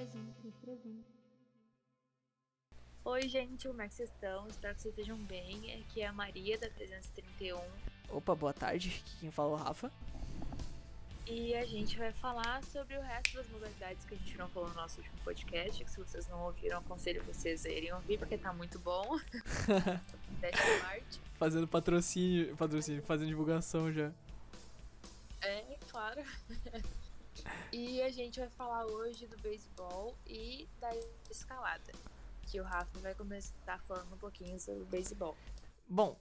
331, 331. Oi, gente, como é que vocês estão? Espero que vocês estejam bem. Aqui é a Maria da 331 Opa, boa tarde. Aqui Quem fala é o Rafa. e a gente vai falar sobre o resto das modalidades que a gente não falou no nosso último podcast. Que se vocês não ouviram, aconselho vocês a irem ouvir porque tá muito bom. Parte. Fazendo patrocínio, patrocínio, fazendo divulgação já. É, claro. e a gente vai falar hoje do beisebol e da escalada. Que o Rafa vai começar falando um pouquinho sobre o beisebol. Bom,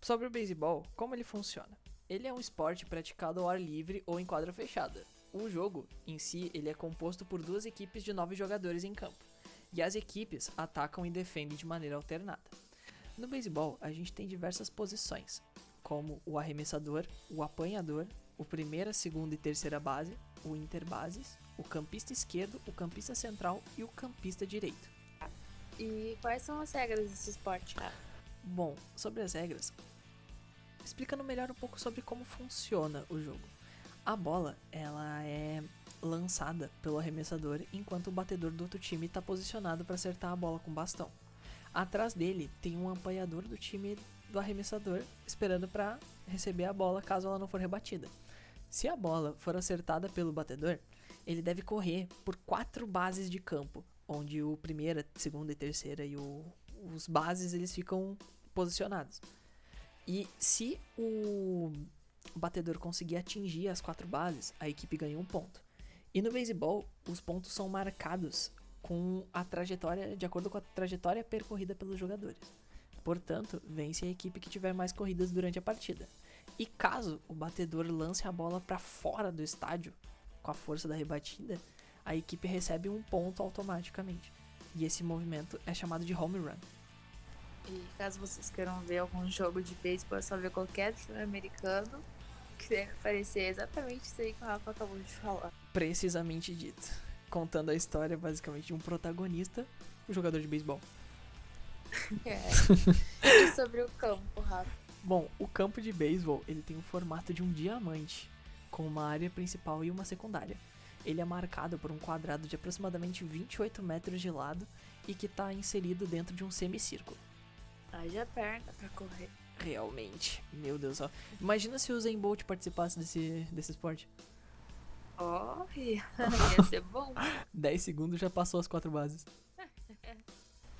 sobre o beisebol, como ele funciona? Ele é um esporte praticado ao ar livre ou em quadra fechada. O jogo, em si, ele é composto por duas equipes de nove jogadores em campo. E as equipes atacam e defendem de maneira alternada. No beisebol, a gente tem diversas posições, como o arremessador, o apanhador, o primeira, segunda e terceira base, o interbases, o campista esquerdo, o campista central e o campista direito. E quais são as regras desse esporte? Bom, sobre as regras, explicando melhor um pouco sobre como funciona o jogo. A bola, ela é lançada pelo arremessador enquanto o batedor do outro time está posicionado para acertar a bola com bastão. Atrás dele tem um apanhador do time do arremessador esperando para receber a bola caso ela não for rebatida. Se a bola for acertada pelo batedor, ele deve correr por quatro bases de campo, onde o primeira, segunda e terceira e o, os bases eles ficam posicionados. E se o batedor conseguir atingir as quatro bases, a equipe ganha um ponto. E no beisebol, os pontos são marcados com a trajetória, de acordo com a trajetória percorrida pelos jogadores. Portanto, vence a equipe que tiver mais corridas durante a partida. E caso o batedor lance a bola para fora do estádio com a força da rebatida, a equipe recebe um ponto automaticamente. E esse movimento é chamado de home run. E caso vocês queiram ver algum jogo de beisebol, é só ver qualquer filme americano, que deve parecer exatamente isso aí que o Rafa acabou de falar. Precisamente dito. Contando a história, basicamente, de um protagonista, um jogador de beisebol. É. e sobre o campo, Rafa? Bom, o campo de beisebol ele tem o formato de um diamante, com uma área principal e uma secundária. Ele é marcado por um quadrado de aproximadamente 28 metros de lado e que está inserido dentro de um semicírculo. Haja perna pra correr. Realmente, meu Deus, ó. Imagina se o Zen Bolt participasse desse, desse esporte. Oh, ia ia ser bom. 10 segundos já passou as quatro bases.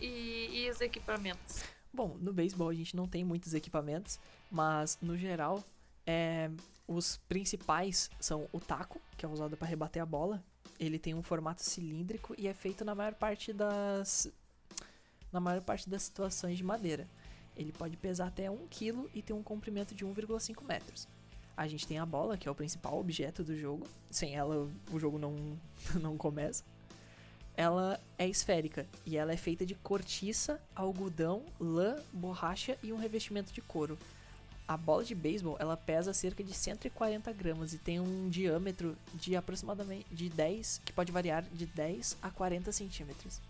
E, e os equipamentos? Bom, no beisebol a gente não tem muitos equipamentos, mas no geral, é, os principais são o taco, que é usado para rebater a bola. Ele tem um formato cilíndrico e é feito na maior parte das na maior parte das situações de madeira. Ele pode pesar até 1 kg e ter um comprimento de 1,5 metros. A gente tem a bola, que é o principal objeto do jogo. Sem ela, o jogo não, não começa. Ela é esférica e ela é feita de cortiça, algodão, lã, borracha e um revestimento de couro. A bola de beisebol ela pesa cerca de 140 gramas e tem um diâmetro de aproximadamente de 10, que pode variar de 10 a 40 centímetros.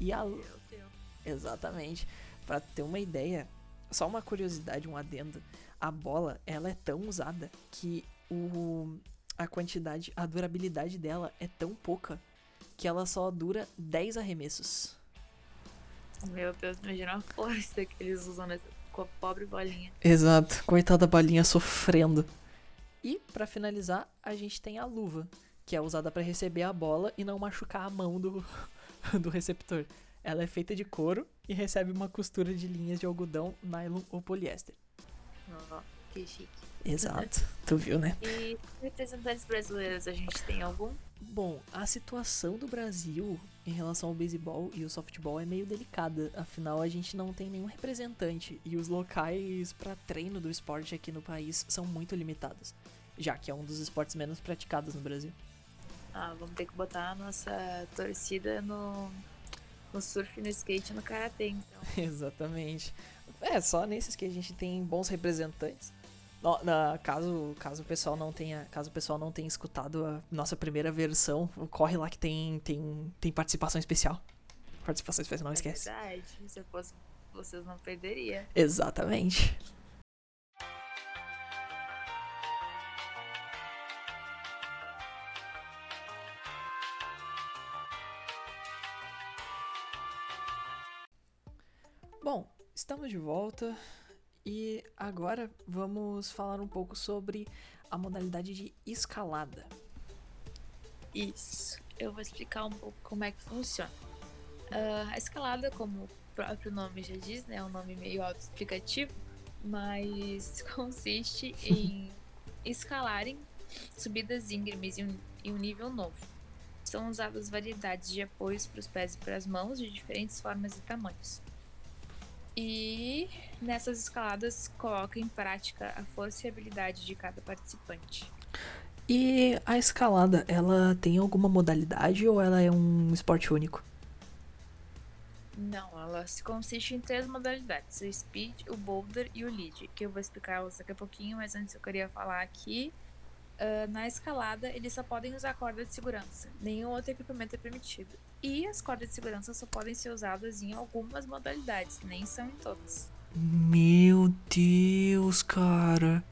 E a, Meu Deus. Exatamente. Pra ter uma ideia, só uma curiosidade, um adendo. A bola, ela é tão usada que o a quantidade, a durabilidade dela é tão pouca que ela só dura 10 arremessos. Meu Deus, imagina a força que eles usam nessa com a pobre bolinha. Exato. Coitada da balinha sofrendo. E pra finalizar, a gente tem a luva, que é usada pra receber a bola e não machucar a mão do do receptor. Ela é feita de couro e recebe uma costura de linhas de algodão, nylon ou poliéster. Ó, que chique. Exato. tu viu, né? E representantes brasileiros, a gente tem algum? Bom, a situação do Brasil em relação ao beisebol e o softball é meio delicada, afinal a gente não tem nenhum representante e os locais para treino do esporte aqui no país são muito limitados, já que é um dos esportes menos praticados no Brasil. Ah, vamos ter que botar a nossa torcida no, no surf, no skate e no karatê, então. Exatamente. É, só nesses que a gente tem bons representantes. No, na, caso, caso o pessoal não tenha, caso o pessoal não tenha escutado a nossa primeira versão, corre lá que tem tem, tem participação especial. Participação especial, não é esquece. Verdade. Se eu fosse, vocês não perderia. Exatamente. Bom, estamos de volta e agora vamos falar um pouco sobre a modalidade de escalada. Isso. Eu vou explicar um pouco como é que funciona. Uh, a escalada, como o próprio nome já diz, né, é um nome meio autoexplicativo, mas consiste em escalarem subidas íngremes em um, em um nível novo. São usadas variedades de apoios para os pés e para as mãos de diferentes formas e tamanhos. E nessas escaladas coloca em prática a força e habilidade de cada participante. E a escalada, ela tem alguma modalidade ou ela é um esporte único? Não, ela se consiste em três modalidades: o speed, o boulder e o lead, que eu vou explicar elas daqui a pouquinho, mas antes eu queria falar aqui. Uh, na escalada, eles só podem usar corda de segurança. Nenhum outro equipamento é permitido. E as cordas de segurança só podem ser usadas em algumas modalidades, nem são em todas. Meu Deus, cara.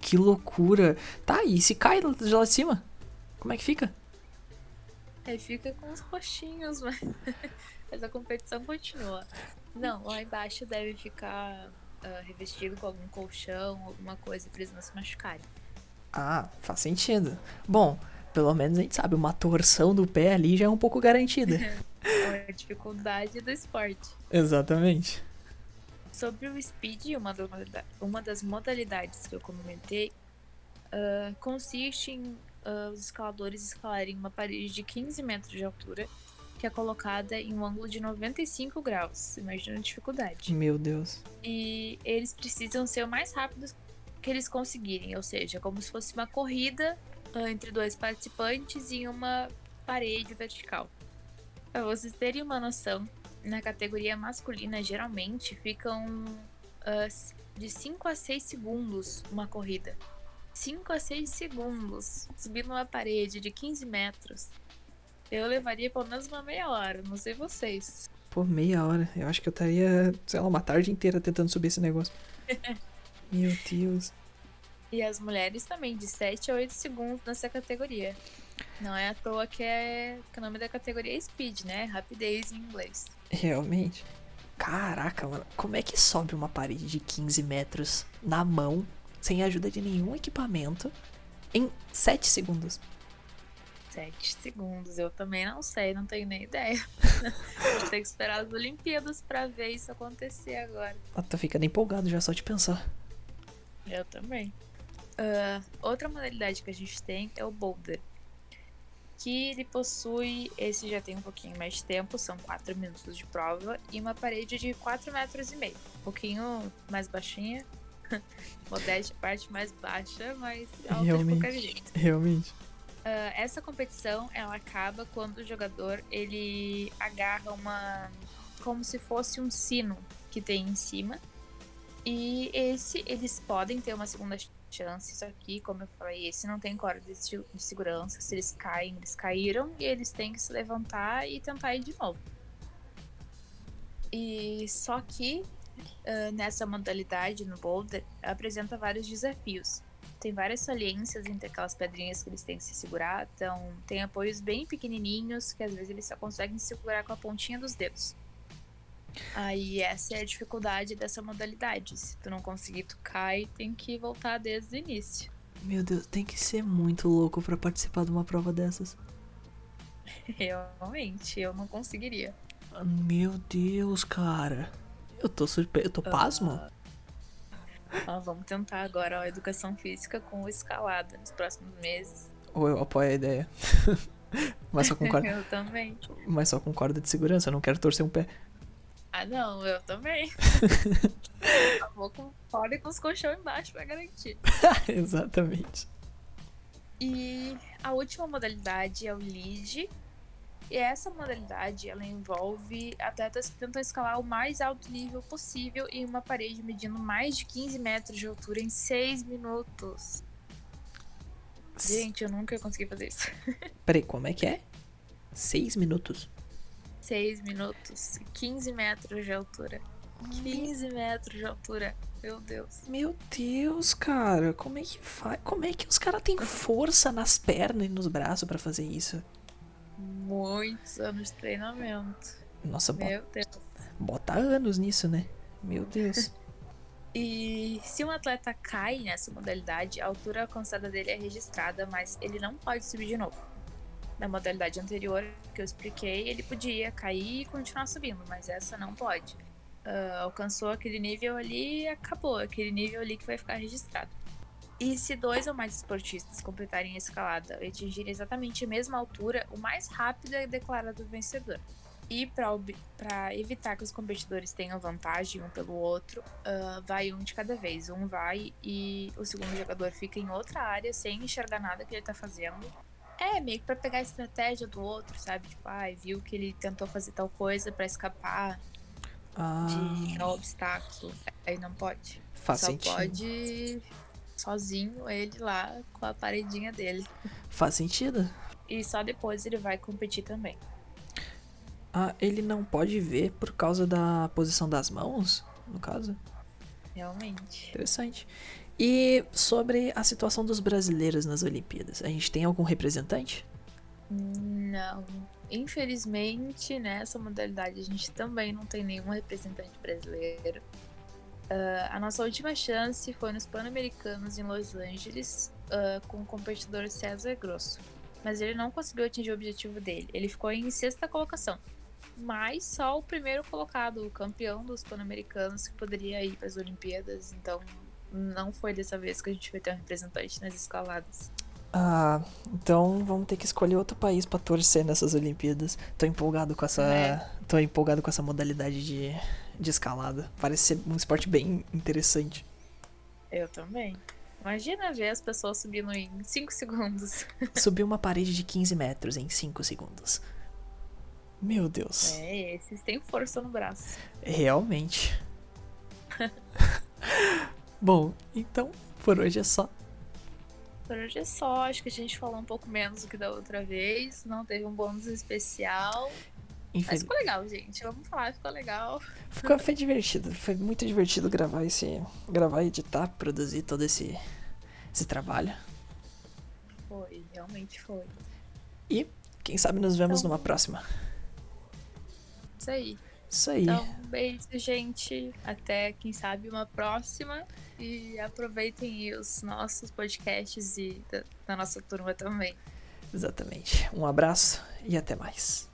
Que loucura. Tá, e se cai de lá de cima? Como é que fica? Aí fica com os roxinhos, mas, mas a competição continua. Não, lá embaixo deve ficar uh, revestido com algum colchão, alguma coisa pra eles não se machucarem. Ah, faz sentido. Bom, pelo menos a gente sabe, uma torção do pé ali já é um pouco garantida. é a dificuldade do esporte. Exatamente. Sobre o speed, uma das, uma das modalidades que eu comentei, uh, consiste em uh, os escaladores escalarem uma parede de 15 metros de altura, que é colocada em um ângulo de 95 graus. Imagina a dificuldade. Meu Deus. E eles precisam ser o mais rápidos que eles conseguirem, ou seja, como se fosse uma corrida uh, entre dois participantes em uma parede vertical. Para vocês terem uma noção, na categoria masculina geralmente ficam uh, de 5 a 6 segundos uma corrida. 5 a 6 segundos subindo uma parede de 15 metros. Eu levaria pelo menos uma meia hora, não sei vocês. Pô, meia hora. Eu acho que eu estaria, sei lá, uma tarde inteira tentando subir esse negócio. Meu Deus. E as mulheres também, de 7 a 8 segundos nessa categoria. Não é à toa que, é, que o nome da categoria é Speed, né? Rapidez em inglês. Realmente. Caraca, mano. Como é que sobe uma parede de 15 metros na mão, sem ajuda de nenhum equipamento, em 7 segundos? 7 segundos. Eu também não sei, não tenho nem ideia. Vou ter que esperar as Olimpíadas para ver isso acontecer agora. Ah, tô ficando empolgado já só de pensar. Eu também. Uh, outra modalidade que a gente tem é o boulder. Que ele possui, esse já tem um pouquinho mais de tempo, são 4 minutos de prova, e uma parede de 4 metros e meio. Um pouquinho mais baixinha. Modéstia parte mais baixa, mas alta realmente, de qualquer jeito. Realmente. Uh, essa competição ela acaba quando o jogador ele agarra uma como se fosse um sino que tem em cima e esse eles podem ter uma segunda chance só que como eu falei esse não tem corda de, segurança se eles caem eles caíram e eles têm que se levantar e tentar ir de novo e só que uh, nessa modalidade no boulder apresenta vários desafios tem várias saliências entre aquelas pedrinhas que eles têm que se segurar. Então, tem apoios bem pequenininhos que às vezes eles só conseguem segurar com a pontinha dos dedos. Aí essa é a dificuldade dessa modalidade. Se tu não conseguir, tu cai, tem que voltar desde o início. Meu Deus, tem que ser muito louco para participar de uma prova dessas. Realmente, eu não conseguiria. Meu Deus, cara. Eu tô surpreso, eu tô pasmo. Uh, ah, vamos tentar agora a educação física com escalada nos próximos meses. Ou eu apoio a ideia. Mas só com corda. eu também. Mas só com corda de segurança, eu não quero torcer um pé. Ah, não, eu também. Vou com corda e com os colchões embaixo pra garantir. Exatamente. E a última modalidade é o lead, e essa modalidade ela envolve atletas que tentam escalar o mais alto nível possível em uma parede medindo mais de 15 metros de altura em 6 minutos. Gente, eu nunca consegui fazer isso. Peraí, como é que é? 6 minutos? 6 minutos. 15 metros de altura. 15 metros de altura. Meu Deus. Meu Deus, cara. Como é que faz? Como é que os caras têm força nas pernas e nos braços para fazer isso? muitos anos de treinamento. Nossa, Meu Deus. Bota anos nisso, né? Meu Deus. E se um atleta cai nessa modalidade, a altura alcançada dele é registrada, mas ele não pode subir de novo. Na modalidade anterior que eu expliquei, ele podia cair e continuar subindo, mas essa não pode. Uh, alcançou aquele nível ali acabou, aquele nível ali que vai ficar registrado. E se dois ou mais esportistas completarem a escalada e atingirem exatamente a mesma altura, o mais rápido é declarado vencedor. E para evitar que os competidores tenham vantagem um pelo outro, uh, vai um de cada vez. Um vai e o segundo jogador fica em outra área sem enxergar nada que ele tá fazendo. É, meio que pra pegar a estratégia do outro, sabe? Tipo, ai, ah, viu que ele tentou fazer tal coisa para escapar ah. de tal obstáculo. Aí não pode. Faz Só sentido. pode sozinho ele lá com a paredinha dele. Faz sentido. E só depois ele vai competir também. Ah, ele não pode ver por causa da posição das mãos, no caso? Realmente. Interessante. E sobre a situação dos brasileiros nas Olimpíadas, a gente tem algum representante? Não. Infelizmente, nessa modalidade a gente também não tem nenhum representante brasileiro. Uh, a nossa última chance foi nos Pan-Americanos em Los Angeles uh, com o competidor César Grosso. Mas ele não conseguiu atingir o objetivo dele. Ele ficou em sexta colocação mas só o primeiro colocado, o campeão dos Pan-Americanos, que poderia ir para as Olimpíadas. Então, não foi dessa vez que a gente vai ter um representante nas escaladas. Ah, então vamos ter que escolher outro país para torcer nessas Olimpíadas. Tô empolgado com essa, é. tô empolgado com essa modalidade de, de escalada. Parece ser um esporte bem interessante. Eu também. Imagina ver as pessoas subindo em 5 segundos. Subir uma parede de 15 metros em 5 segundos. Meu Deus. É, esses têm força no braço. Realmente. Bom, então por hoje é só. Por hoje é só. Acho que a gente falou um pouco menos do que da outra vez. Não teve um bônus especial. Infel... Mas ficou legal, gente. Vamos falar, ficou legal. Ficou, foi divertido. Foi muito divertido gravar esse. Gravar, editar, produzir todo esse, esse trabalho. Foi, realmente foi. E quem sabe nos vemos então... numa próxima. Isso aí. Isso aí. Então, beijo, gente. Até, quem sabe, uma próxima. E aproveitem os nossos podcasts e da, da nossa turma também. Exatamente. Um abraço e até mais.